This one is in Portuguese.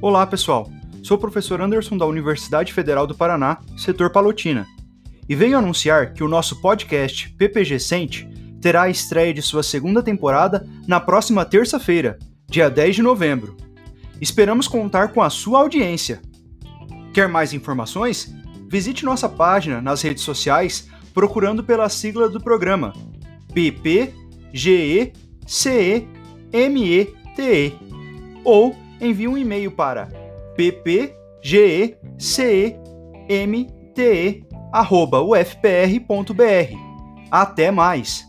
Olá, pessoal. Sou o professor Anderson da Universidade Federal do Paraná, setor Palotina, e venho anunciar que o nosso podcast PPG Sente terá a estreia de sua segunda temporada na próxima terça-feira, dia 10 de novembro. Esperamos contar com a sua audiência. Quer mais informações? Visite nossa página nas redes sociais procurando pela sigla do programa PPGECEMETE ou envie um e-mail para ppgecemte@ufpr.br. Até mais!